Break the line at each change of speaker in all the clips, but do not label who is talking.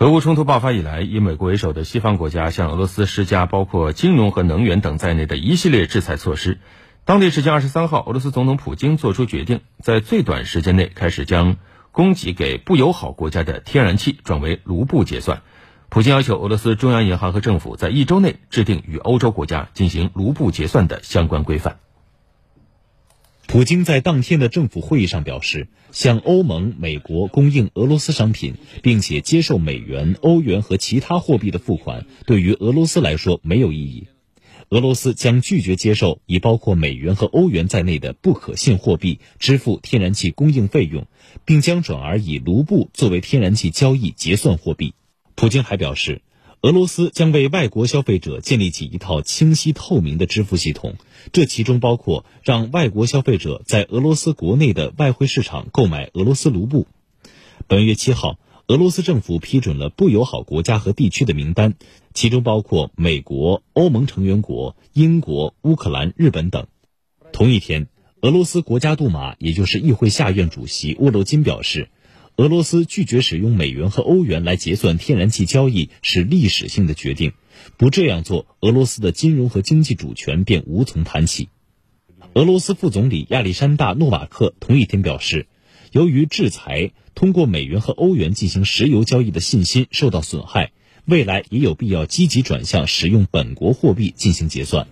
俄乌冲突爆发以来，以美国为首的西方国家向俄罗斯施加包括金融和能源等在内的一系列制裁措施。当地时间二十三号，俄罗斯总统普京作出决定，在最短时间内开始将供给给不友好国家的天然气转为卢布结算。普京要求俄罗斯中央银行和政府在一周内制定与欧洲国家进行卢布结算的相关规范。
普京在当天的政府会议上表示，向欧盟、美国供应俄罗斯商品，并且接受美元、欧元和其他货币的付款，对于俄罗斯来说没有意义。俄罗斯将拒绝接受以包括美元和欧元在内的不可信货币支付天然气供应费用，并将转而以卢布作为天然气交易结算货币。普京还表示，俄罗斯将为外国消费者建立起一套清晰透明的支付系统，这其中包括让外国消费者在俄罗斯国内的外汇市场购买俄罗斯卢布。本月七号，俄罗斯政府批准了不友好国家和地区的名单，其中包括美国、欧盟成员国、英国、乌克兰、日本等。同一天，俄罗斯国家杜马，也就是议会下院主席沃洛金表示。俄罗斯拒绝使用美元和欧元来结算天然气交易是历史性的决定，不这样做，俄罗斯的金融和经济主权便无从谈起。俄罗斯副总理亚历山大·诺瓦克同一天表示，由于制裁，通过美元和欧元进行石油交易的信心受到损害，未来也有必要积极转向使用本国货币进行结算。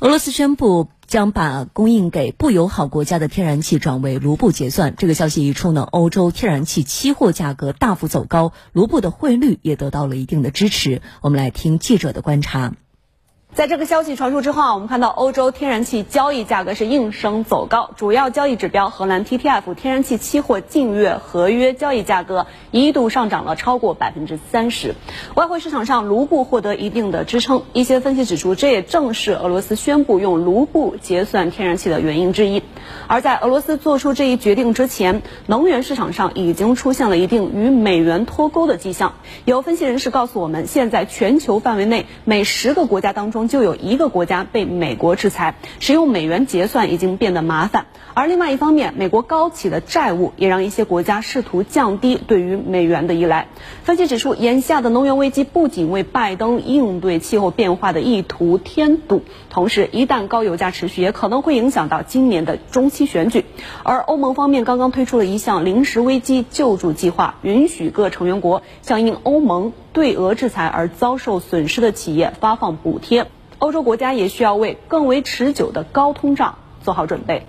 俄罗斯宣布。将把供应给不友好国家的天然气转为卢布结算。这个消息一出呢，欧洲天然气期货价格大幅走高，卢布的汇率也得到了一定的支持。我们来听记者的观察。
在这个消息传出之后啊，我们看到欧洲天然气交易价格是应声走高，主要交易指标荷兰 TTF 天然气期货近月合约交易价格一度上涨了超过百分之三十，外汇市场上卢布获得一定的支撑。一些分析指出，这也正是俄罗斯宣布用卢布结算天然气的原因之一。而在俄罗斯做出这一决定之前，能源市场上已经出现了一定与美元脱钩的迹象。有分析人士告诉我们，现在全球范围内每十个国家当中。就有一个国家被美国制裁，使用美元结算已经变得麻烦。而另外一方面，美国高企的债务也让一些国家试图降低对于美元的依赖。分析指出，眼下的能源危机不仅为拜登应对气候变化的意图添堵，同时一旦高油价持续，也可能会影响到今年的中期选举。而欧盟方面刚刚推出了一项临时危机救助计划，允许各成员国向应欧盟对俄制裁而遭受损失的企业发放补贴。欧洲国家也需要为更为持久的高通胀做好准备。